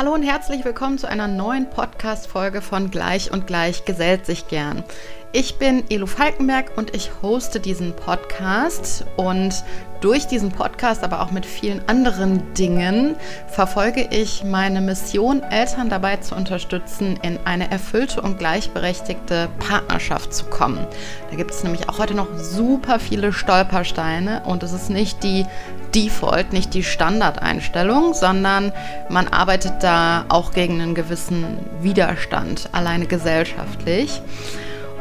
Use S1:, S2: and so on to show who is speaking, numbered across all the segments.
S1: Hallo und herzlich willkommen zu einer neuen Podcast-Folge von Gleich und Gleich gesellt sich gern. Ich bin Elo Falkenberg und ich hoste diesen Podcast und durch diesen Podcast, aber auch mit vielen anderen Dingen, verfolge ich meine Mission, Eltern dabei zu unterstützen, in eine erfüllte und gleichberechtigte Partnerschaft zu kommen. Da gibt es nämlich auch heute noch super viele Stolpersteine und es ist nicht die Default, nicht die Standardeinstellung, sondern man arbeitet da auch gegen einen gewissen Widerstand, alleine gesellschaftlich.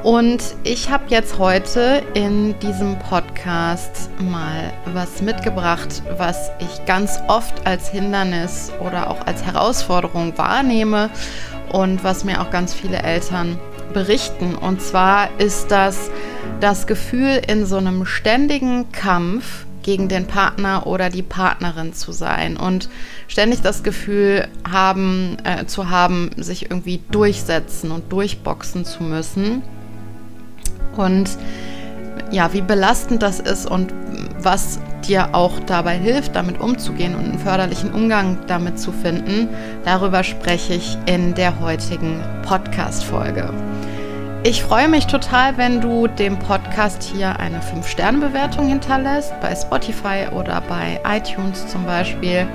S1: Und ich habe jetzt heute in diesem Podcast mal was mitgebracht, was ich ganz oft als Hindernis oder auch als Herausforderung wahrnehme und was mir auch ganz viele Eltern berichten. Und zwar ist das das Gefühl, in so einem ständigen Kampf gegen den Partner oder die Partnerin zu sein und ständig das Gefühl haben, äh, zu haben, sich irgendwie durchsetzen und durchboxen zu müssen. Und ja, wie belastend das ist und was dir auch dabei hilft, damit umzugehen und einen förderlichen Umgang damit zu finden, darüber spreche ich in der heutigen Podcast-Folge. Ich freue mich total, wenn du dem Podcast hier eine 5-Sterne-Bewertung hinterlässt, bei Spotify oder bei iTunes zum Beispiel.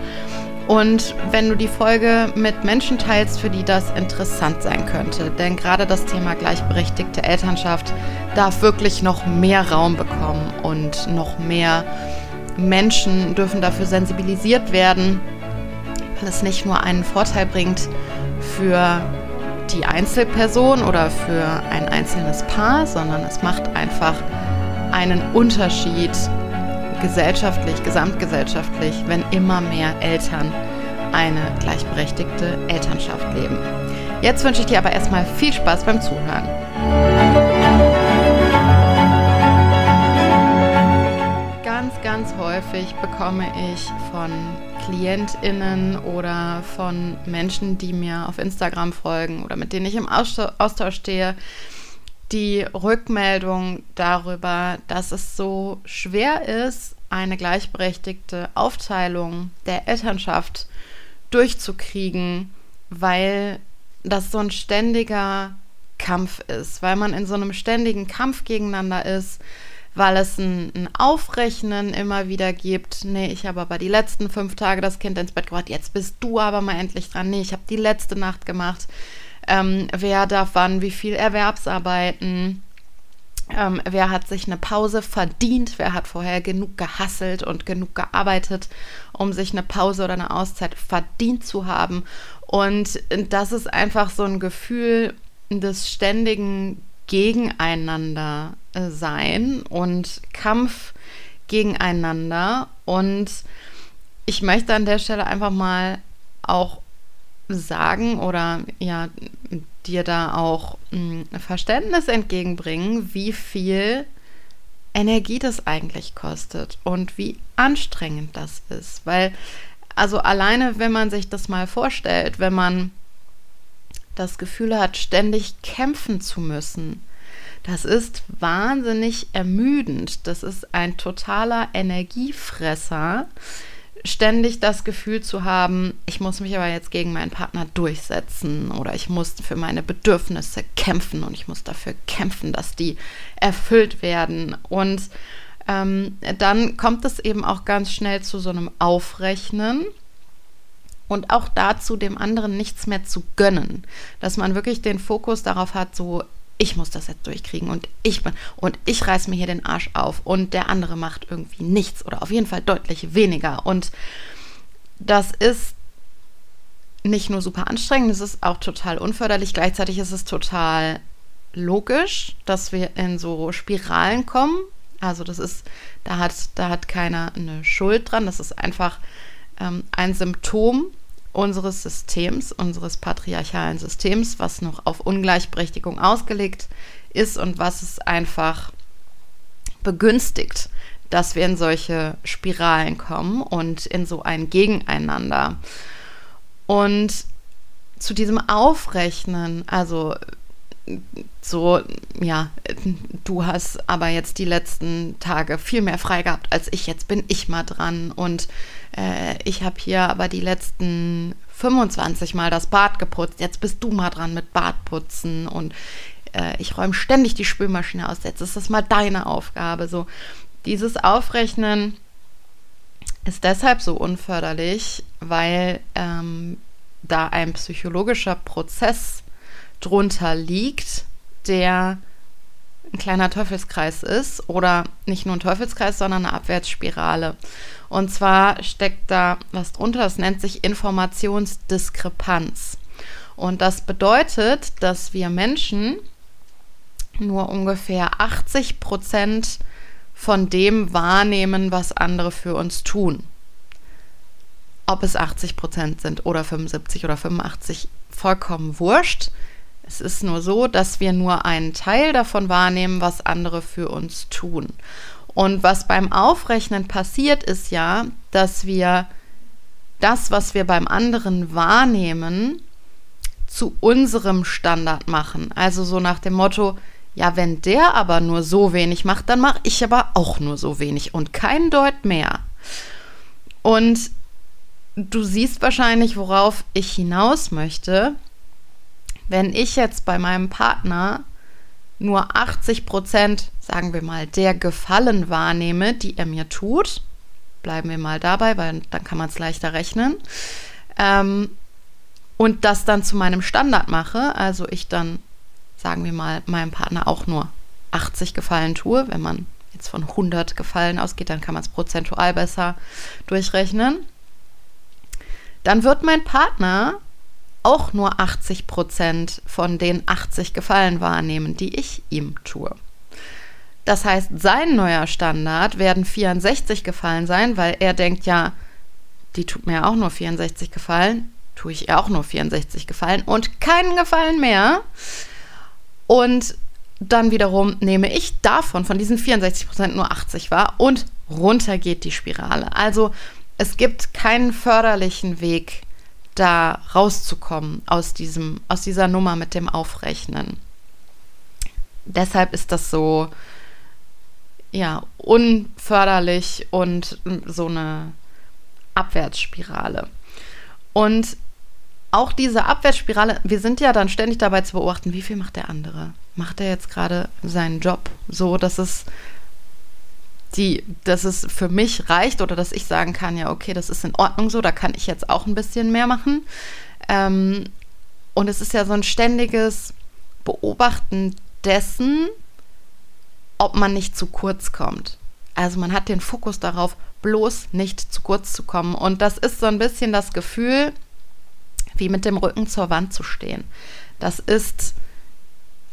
S1: Und wenn du die Folge mit Menschen teilst, für die das interessant sein könnte. Denn gerade das Thema gleichberechtigte Elternschaft darf wirklich noch mehr Raum bekommen und noch mehr Menschen dürfen dafür sensibilisiert werden, weil es nicht nur einen Vorteil bringt für die Einzelperson oder für ein einzelnes Paar, sondern es macht einfach einen Unterschied gesellschaftlich, gesamtgesellschaftlich, wenn immer mehr Eltern eine gleichberechtigte Elternschaft leben. Jetzt wünsche ich dir aber erstmal viel Spaß beim Zuhören. Ganz, ganz häufig bekomme ich von KlientInnen oder von Menschen, die mir auf Instagram folgen oder mit denen ich im Austausch stehe, die Rückmeldung darüber, dass es so schwer ist, eine gleichberechtigte Aufteilung der Elternschaft durchzukriegen, weil das so ein ständiger Kampf ist, weil man in so einem ständigen Kampf gegeneinander ist, weil es ein, ein, Aufrechnen immer wieder gibt. Nee, ich habe aber die letzten fünf Tage das Kind ins Bett gebracht, jetzt bist du aber mal endlich dran. Nee, ich habe die letzte Nacht gemacht ähm, wer darf wann wie viel Erwerbsarbeiten, ähm, wer hat sich eine Pause verdient, wer hat vorher genug gehasselt und genug gearbeitet, um sich eine Pause oder eine Auszeit verdient zu haben. Und das ist einfach so ein Gefühl des ständigen Gegeneinander sein und Kampf gegeneinander. Und ich möchte an der Stelle einfach mal auch sagen oder ja dir da auch ein hm, Verständnis entgegenbringen, wie viel Energie das eigentlich kostet und wie anstrengend das ist, weil also alleine, wenn man sich das mal vorstellt, wenn man das Gefühl hat, ständig kämpfen zu müssen, das ist wahnsinnig ermüdend. Das ist ein totaler Energiefresser ständig das Gefühl zu haben, ich muss mich aber jetzt gegen meinen Partner durchsetzen oder ich muss für meine Bedürfnisse kämpfen und ich muss dafür kämpfen, dass die erfüllt werden. Und ähm, dann kommt es eben auch ganz schnell zu so einem Aufrechnen und auch dazu, dem anderen nichts mehr zu gönnen. Dass man wirklich den Fokus darauf hat, so ich muss das jetzt durchkriegen und ich bin und ich reiß mir hier den Arsch auf und der andere macht irgendwie nichts oder auf jeden Fall deutlich weniger. Und das ist nicht nur super anstrengend, es ist auch total unförderlich, gleichzeitig ist es total logisch, dass wir in so Spiralen kommen. Also das ist, da hat, da hat keiner eine Schuld dran, das ist einfach ähm, ein Symptom unseres Systems, unseres patriarchalen Systems, was noch auf Ungleichberechtigung ausgelegt ist und was es einfach begünstigt, dass wir in solche Spiralen kommen und in so ein Gegeneinander. Und zu diesem Aufrechnen, also so, ja, du hast aber jetzt die letzten Tage viel mehr frei gehabt als ich, jetzt bin. Ich mal dran und äh, ich habe hier aber die letzten 25 Mal das Bad geputzt, jetzt bist du mal dran mit Badputzen und äh, ich räume ständig die Spülmaschine aus, jetzt ist das mal deine Aufgabe. So, dieses Aufrechnen ist deshalb so unförderlich, weil ähm, da ein psychologischer Prozess drunter liegt, der ein kleiner Teufelskreis ist oder nicht nur ein Teufelskreis, sondern eine Abwärtsspirale. Und zwar steckt da was drunter, das nennt sich Informationsdiskrepanz. Und das bedeutet, dass wir Menschen nur ungefähr 80 Prozent von dem wahrnehmen, was andere für uns tun. Ob es 80 Prozent sind oder 75 oder 85, vollkommen wurscht. Es ist nur so, dass wir nur einen Teil davon wahrnehmen, was andere für uns tun. Und was beim Aufrechnen passiert, ist ja, dass wir das, was wir beim anderen wahrnehmen, zu unserem Standard machen. Also so nach dem Motto, ja, wenn der aber nur so wenig macht, dann mache ich aber auch nur so wenig und kein Deut mehr. Und du siehst wahrscheinlich, worauf ich hinaus möchte. Wenn ich jetzt bei meinem Partner nur 80 Prozent, sagen wir mal, der Gefallen wahrnehme, die er mir tut, bleiben wir mal dabei, weil dann kann man es leichter rechnen, ähm, und das dann zu meinem Standard mache, also ich dann sagen wir mal, meinem Partner auch nur 80 Gefallen tue, wenn man jetzt von 100 Gefallen ausgeht, dann kann man es prozentual besser durchrechnen, dann wird mein Partner auch nur 80 Prozent von den 80 Gefallen wahrnehmen, die ich ihm tue. Das heißt, sein neuer Standard werden 64 Gefallen sein, weil er denkt ja, die tut mir auch nur 64 Gefallen, tue ich ihr auch nur 64 Gefallen und keinen Gefallen mehr. Und dann wiederum nehme ich davon, von diesen 64 Prozent nur 80 wahr und runter geht die Spirale. Also es gibt keinen förderlichen Weg, da rauszukommen aus, diesem, aus dieser Nummer mit dem Aufrechnen. Deshalb ist das so, ja, unförderlich und so eine Abwärtsspirale. Und auch diese Abwärtsspirale, wir sind ja dann ständig dabei zu beobachten, wie viel macht der andere? Macht er jetzt gerade seinen Job so, dass es die, dass es für mich reicht oder dass ich sagen kann, ja, okay, das ist in Ordnung so, da kann ich jetzt auch ein bisschen mehr machen. Ähm, und es ist ja so ein ständiges Beobachten dessen, ob man nicht zu kurz kommt. Also man hat den Fokus darauf, bloß nicht zu kurz zu kommen. Und das ist so ein bisschen das Gefühl, wie mit dem Rücken zur Wand zu stehen. Das ist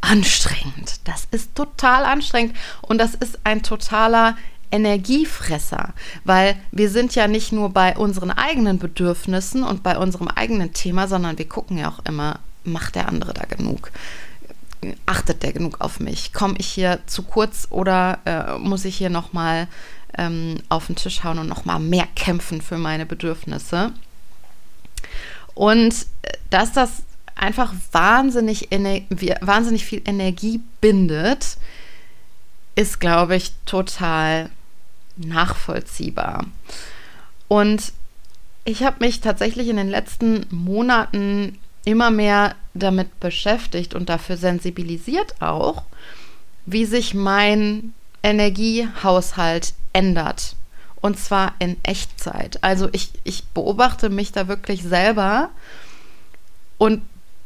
S1: anstrengend. Das ist total anstrengend und das ist ein totaler Energiefresser, weil wir sind ja nicht nur bei unseren eigenen Bedürfnissen und bei unserem eigenen Thema, sondern wir gucken ja auch immer, macht der andere da genug? Achtet der genug auf mich? Komme ich hier zu kurz oder äh, muss ich hier nochmal ähm, auf den Tisch hauen und nochmal mehr kämpfen für meine Bedürfnisse? Und äh, dass das einfach wahnsinnig, wahnsinnig viel Energie bindet, ist, glaube ich, total nachvollziehbar. Und ich habe mich tatsächlich in den letzten Monaten immer mehr damit beschäftigt und dafür sensibilisiert auch, wie sich mein Energiehaushalt ändert. Und zwar in Echtzeit. Also ich, ich beobachte mich da wirklich selber und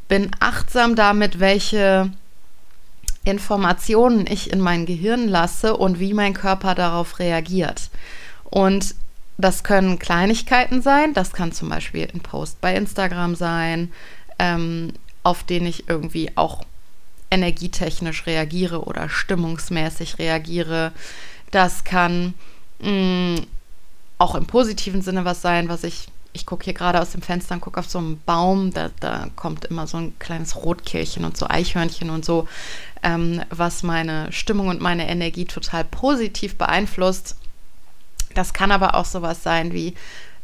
S1: bin achtsam damit, welche Informationen ich in mein Gehirn lasse und wie mein Körper darauf reagiert. Und das können Kleinigkeiten sein, das kann zum Beispiel ein Post bei Instagram sein, ähm, auf den ich irgendwie auch energietechnisch reagiere oder stimmungsmäßig reagiere. Das kann mh, auch im positiven Sinne was sein, was ich, ich gucke hier gerade aus dem Fenster und gucke auf so einen Baum, da, da kommt immer so ein kleines Rotkehlchen und so Eichhörnchen und so, ähm, was meine Stimmung und meine Energie total positiv beeinflusst. Das kann aber auch sowas sein wie,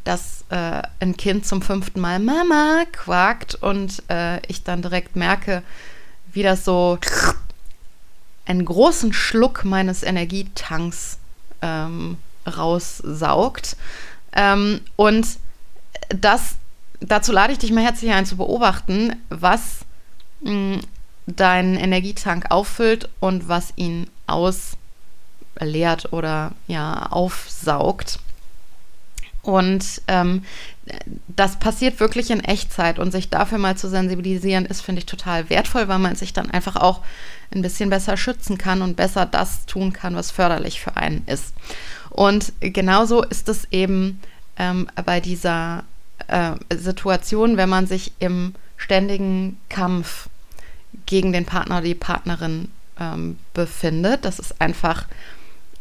S1: dass äh, ein Kind zum fünften Mal Mama quakt und äh, ich dann direkt merke, wie das so einen großen Schluck meines Energietanks ähm, raussaugt. Ähm, und das, dazu lade ich dich mal herzlich ein zu beobachten, was mh, deinen Energietank auffüllt und was ihn ausleert oder ja aufsaugt. Und ähm, das passiert wirklich in Echtzeit und sich dafür mal zu sensibilisieren, ist, finde ich, total wertvoll, weil man sich dann einfach auch ein bisschen besser schützen kann und besser das tun kann, was förderlich für einen ist. Und genauso ist es eben ähm, bei dieser äh, Situation, wenn man sich im ständigen Kampf gegen den Partner oder die Partnerin ähm, befindet. Das ist einfach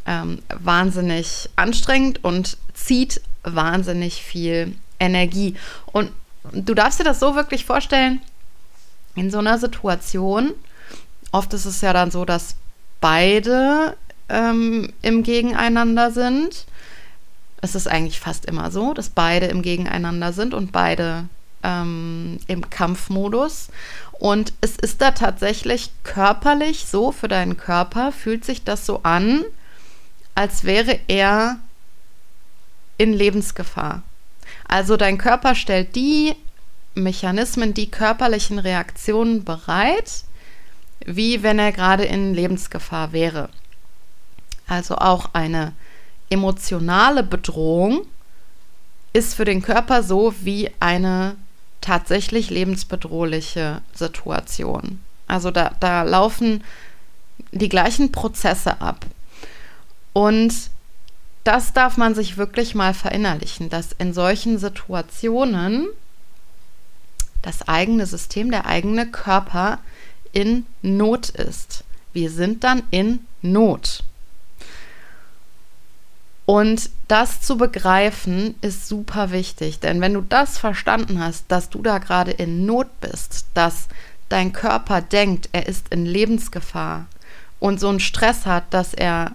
S1: ähm, wahnsinnig anstrengend und zieht wahnsinnig viel Energie. Und du darfst dir das so wirklich vorstellen, in so einer Situation, oft ist es ja dann so, dass beide ähm, im Gegeneinander sind. Es ist eigentlich fast immer so, dass beide im Gegeneinander sind und beide ähm, im Kampfmodus. Und es ist da tatsächlich körperlich so, für deinen Körper fühlt sich das so an, als wäre er in Lebensgefahr. Also dein Körper stellt die Mechanismen, die körperlichen Reaktionen bereit, wie wenn er gerade in Lebensgefahr wäre. Also auch eine emotionale Bedrohung ist für den Körper so wie eine tatsächlich lebensbedrohliche Situation. Also da, da laufen die gleichen Prozesse ab. Und das darf man sich wirklich mal verinnerlichen, dass in solchen Situationen das eigene System, der eigene Körper in Not ist. Wir sind dann in Not. Und das zu begreifen ist super wichtig, denn wenn du das verstanden hast, dass du da gerade in Not bist, dass dein Körper denkt, er ist in Lebensgefahr und so einen Stress hat, dass er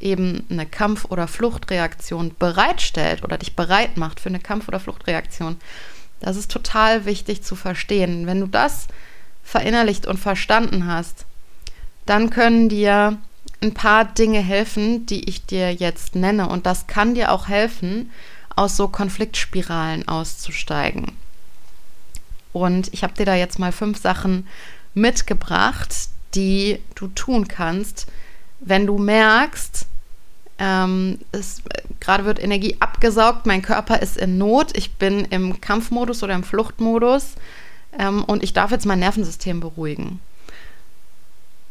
S1: eben eine Kampf- oder Fluchtreaktion bereitstellt oder dich bereit macht für eine Kampf- oder Fluchtreaktion. Das ist total wichtig zu verstehen. Wenn du das verinnerlicht und verstanden hast, dann können dir ein paar Dinge helfen, die ich dir jetzt nenne. Und das kann dir auch helfen, aus so Konfliktspiralen auszusteigen. Und ich habe dir da jetzt mal fünf Sachen mitgebracht, die du tun kannst, wenn du merkst, ähm, es, gerade wird Energie abgesaugt, mein Körper ist in Not, ich bin im Kampfmodus oder im Fluchtmodus ähm, und ich darf jetzt mein Nervensystem beruhigen.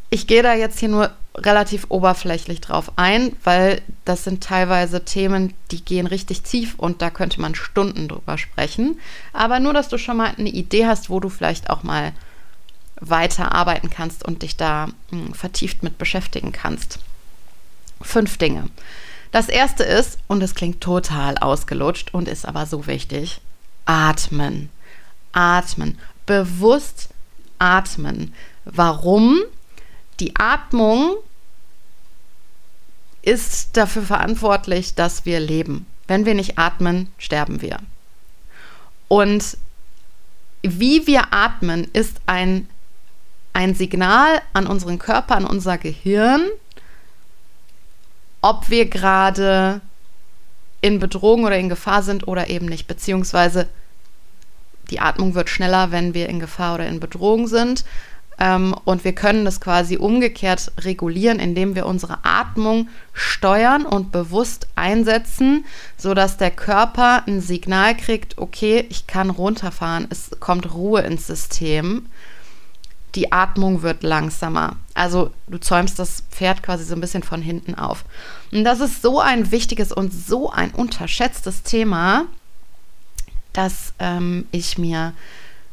S1: Ich gehe da jetzt hier nur relativ oberflächlich drauf ein, weil das sind teilweise Themen, die gehen richtig tief und da könnte man Stunden drüber sprechen. Aber nur, dass du schon mal eine Idee hast, wo du vielleicht auch mal weiter arbeiten kannst und dich da mh, hm, vertieft mit beschäftigen kannst. Fünf Dinge. Das erste ist, und es klingt total ausgelutscht und ist aber so wichtig, atmen. Atmen. Bewusst atmen. Warum? Die Atmung ist dafür verantwortlich, dass wir leben. Wenn wir nicht atmen, sterben wir. Und wie wir atmen, ist ein ein Signal an unseren Körper, an unser Gehirn, ob wir gerade in Bedrohung oder in Gefahr sind oder eben nicht. Beziehungsweise die Atmung wird schneller, wenn wir in Gefahr oder in Bedrohung sind. Ähm, und wir können das quasi umgekehrt regulieren, indem wir unsere Atmung steuern und bewusst einsetzen, sodass der Körper ein Signal kriegt, okay, ich kann runterfahren, es kommt Ruhe ins System die Atmung wird langsamer. Also du zäumst das Pferd quasi so ein bisschen von hinten auf. Und das ist so ein wichtiges und so ein unterschätztes Thema, dass ähm, ich mir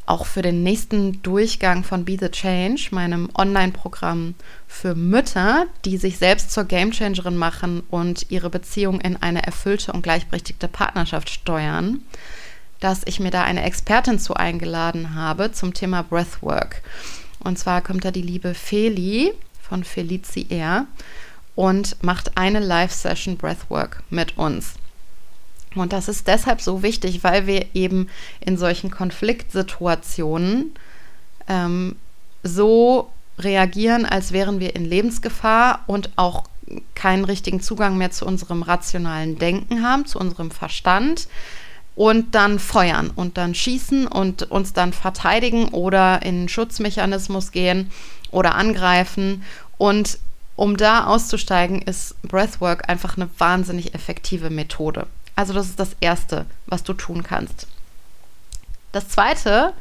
S1: auch für den nächsten Durchgang von Be the Change, meinem Online-Programm für Mütter, die sich selbst zur Gamechangerin machen und ihre Beziehung in eine erfüllte und gleichberechtigte Partnerschaft steuern, dass ich mir da eine Expertin zu eingeladen habe zum Thema Breathwork. Und zwar kommt da die liebe Feli von Felici Air und macht eine Live-Session Breathwork mit uns. Und das ist deshalb so wichtig, weil wir eben in solchen Konfliktsituationen ähm, so reagieren, als wären wir in Lebensgefahr und auch keinen richtigen Zugang mehr zu unserem rationalen Denken haben, zu unserem Verstand und dann feuern und dann schießen und uns dann verteidigen oder in einen Schutzmechanismus gehen oder angreifen. Und um da auszusteigen, ist Breathwork einfach eine wahnsinnig effektive Methode. Also das ist das Erste, was du tun kannst. Das Zweite,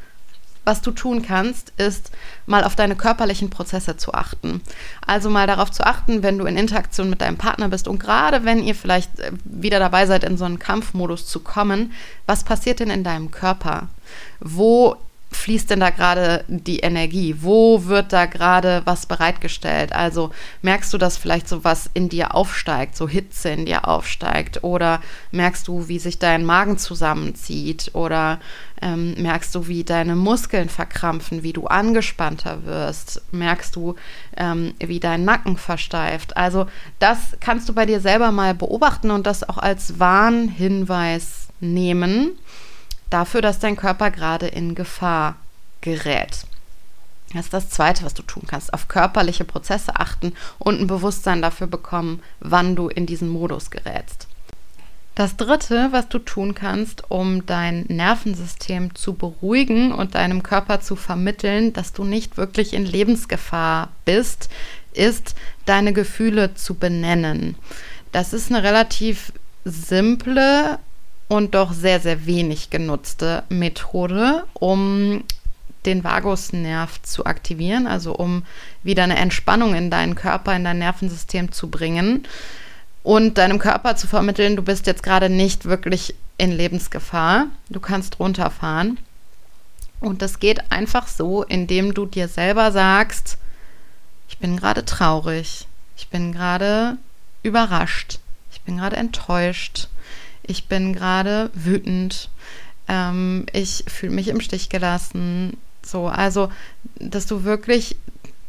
S1: was du tun kannst, ist mal auf deine körperlichen Prozesse zu achten. Also mal darauf zu achten, wenn du in Interaktion mit deinem Partner bist und gerade wenn ihr vielleicht äh, wieder dabei seid, in so einen Kampfmodus zu kommen, was passiert denn in deinem Körper? Wo fließt denn da gerade die Energie? Wo wird da gerade was bereitgestellt? Also merkst du, dass vielleicht so was in dir aufsteigt, so Hitze in dir aufsteigt? Oder merkst du, wie sich dein Magen zusammenzieht? Oder ähm, merkst du, wie deine Muskeln verkrampfen, wie du angespannter wirst? Merkst du, ähm, wie dein Nacken versteift? Also das kannst du bei dir selber mal beobachten und das auch als Warnhinweis nehmen dafür, dass dein Körper gerade in Gefahr gerät. Das ist das Zweite, was du tun kannst. Auf körperliche Prozesse achten und ein Bewusstsein dafür bekommen, wann du in diesen Modus gerätst. Das Dritte, was du tun kannst, um dein Nervensystem zu beruhigen und deinem Körper zu vermitteln, dass du nicht wirklich in Lebensgefahr bist, ist, deine Gefühle zu benennen. Das ist eine relativ simple und doch sehr, sehr wenig genutzte Methode, um den Vagusnerv zu aktivieren, also um wieder eine Entspannung in deinen Körper, in dein Nervensystem zu bringen und deinem Körper zu vermitteln, du bist jetzt gerade nicht wirklich in Lebensgefahr, du kannst runterfahren. Und das geht einfach so, indem du dir selber sagst, ich bin gerade traurig, ich bin gerade überrascht, ich bin gerade enttäuscht, ich bin gerade wütend, ähm, ich fühle mich im Stich gelassen. So, also, dass du wirklich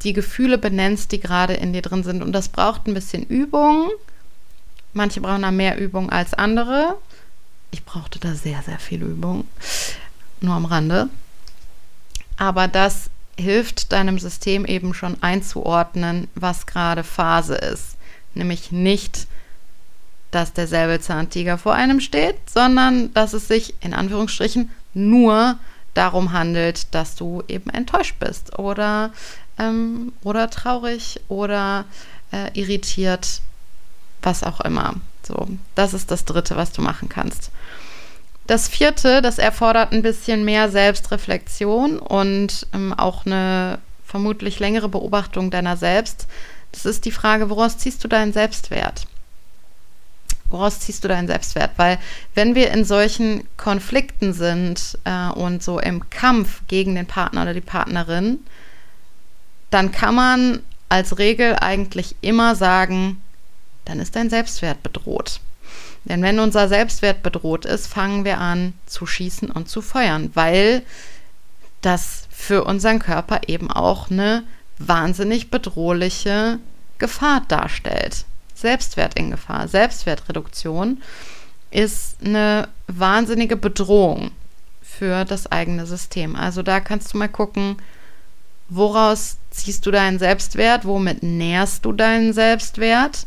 S1: die Gefühle benennst, die gerade in dir drin sind. Und das braucht ein bisschen Übung. Manche brauchen da mehr Übung als andere. Ich brauchte da sehr, sehr viel Übung. Nur am Rande. Aber das hilft deinem System eben schon einzuordnen, was gerade Phase ist. Nämlich nicht dass der Säbelzahntiger vor einem steht, sondern dass es sich in Anführungsstrichen nur darum handelt, dass du eben enttäuscht bist oder, ähm, oder traurig oder äh, irritiert, was auch immer. So, das ist das Dritte, was du machen kannst. Das Vierte, das erfordert ein bisschen mehr Selbstreflexion und ähm, auch eine vermutlich längere Beobachtung deiner selbst. Das ist die Frage, woraus ziehst du deinen Selbstwert? Woraus ziehst du deinen Selbstwert? Weil wenn wir in solchen Konflikten sind äh, und so im Kampf gegen den Partner oder die Partnerin, dann kann man als Regel eigentlich immer sagen, dann ist dein Selbstwert bedroht. Denn wenn unser Selbstwert bedroht ist, fangen wir an zu schießen und zu feuern, weil das für unseren Körper eben auch eine wahnsinnig bedrohliche Gefahr darstellt. Selbstwert in Gefahr. Selbstwertreduktion ist eine wahnsinnige Bedrohung für das eigene System. Also da kannst du mal gucken, woraus ziehst du deinen Selbstwert, womit nährst du deinen Selbstwert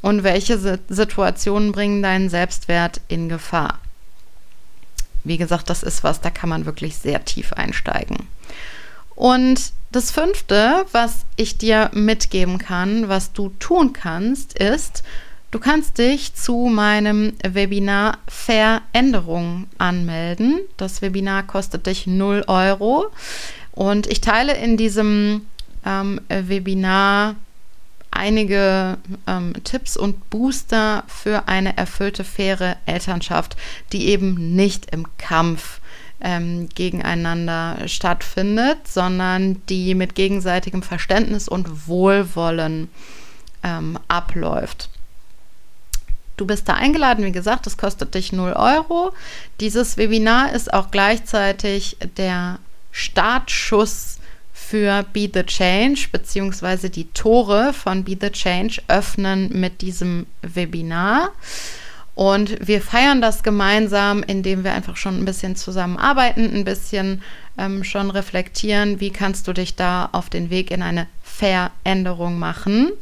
S1: und welche Situationen bringen deinen Selbstwert in Gefahr. Wie gesagt, das ist was, da kann man wirklich sehr tief einsteigen. Und das fünfte, was ich dir mitgeben kann, was du tun kannst, ist, du kannst dich zu meinem Webinar Veränderung anmelden. Das Webinar kostet dich 0 Euro. Und ich teile in diesem ähm, Webinar einige ähm, Tipps und Booster für eine erfüllte, faire Elternschaft, die eben nicht im Kampf ähm, gegeneinander stattfindet, sondern die mit gegenseitigem Verständnis und Wohlwollen ähm, abläuft. Du bist da eingeladen, wie gesagt, das kostet dich 0 Euro. Dieses Webinar ist auch gleichzeitig der Startschuss für Be the Change, beziehungsweise die Tore von Be the Change öffnen mit diesem Webinar. Und wir feiern das gemeinsam, indem wir einfach schon ein bisschen zusammenarbeiten, ein bisschen ähm, schon reflektieren, wie kannst du dich da auf den Weg in eine Veränderung machen.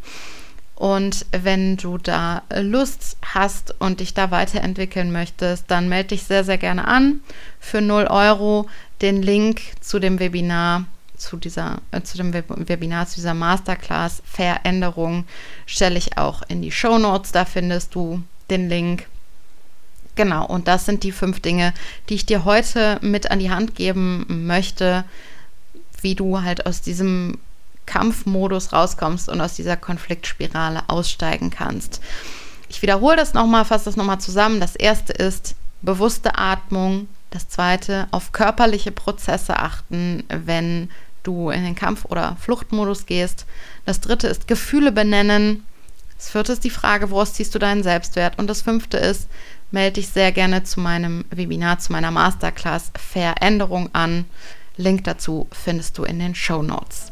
S1: Und wenn du da Lust hast und dich da weiterentwickeln möchtest, dann melde dich sehr, sehr gerne an. Für 0 Euro den Link zu dem Webinar, zu, dieser, äh, zu dem Webinar, zu dieser Masterclass Veränderung stelle ich auch in die Show Notes. Da findest du den Link. Genau, und das sind die fünf Dinge, die ich dir heute mit an die Hand geben möchte, wie du halt aus diesem Kampfmodus rauskommst und aus dieser Konfliktspirale aussteigen kannst. Ich wiederhole das nochmal, fasse das nochmal zusammen. Das erste ist bewusste Atmung. Das zweite, auf körperliche Prozesse achten, wenn du in den Kampf- oder Fluchtmodus gehst. Das dritte ist Gefühle benennen. Das vierte ist die Frage, woraus ziehst du deinen Selbstwert? Und das fünfte ist, melde dich sehr gerne zu meinem Webinar, zu meiner Masterclass Veränderung an. Link dazu findest du in den Show Notes.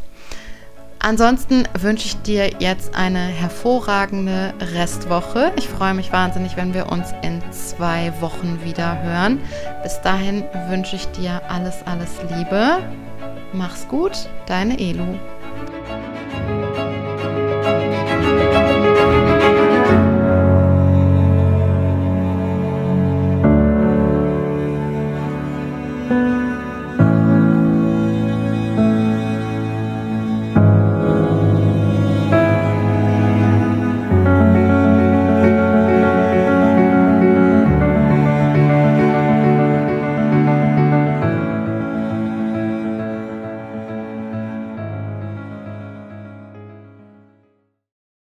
S1: Ansonsten wünsche ich dir jetzt eine hervorragende Restwoche. Ich freue mich wahnsinnig, wenn wir uns in zwei Wochen wieder hören. Bis dahin wünsche ich dir alles, alles Liebe. Mach's gut, deine Elu.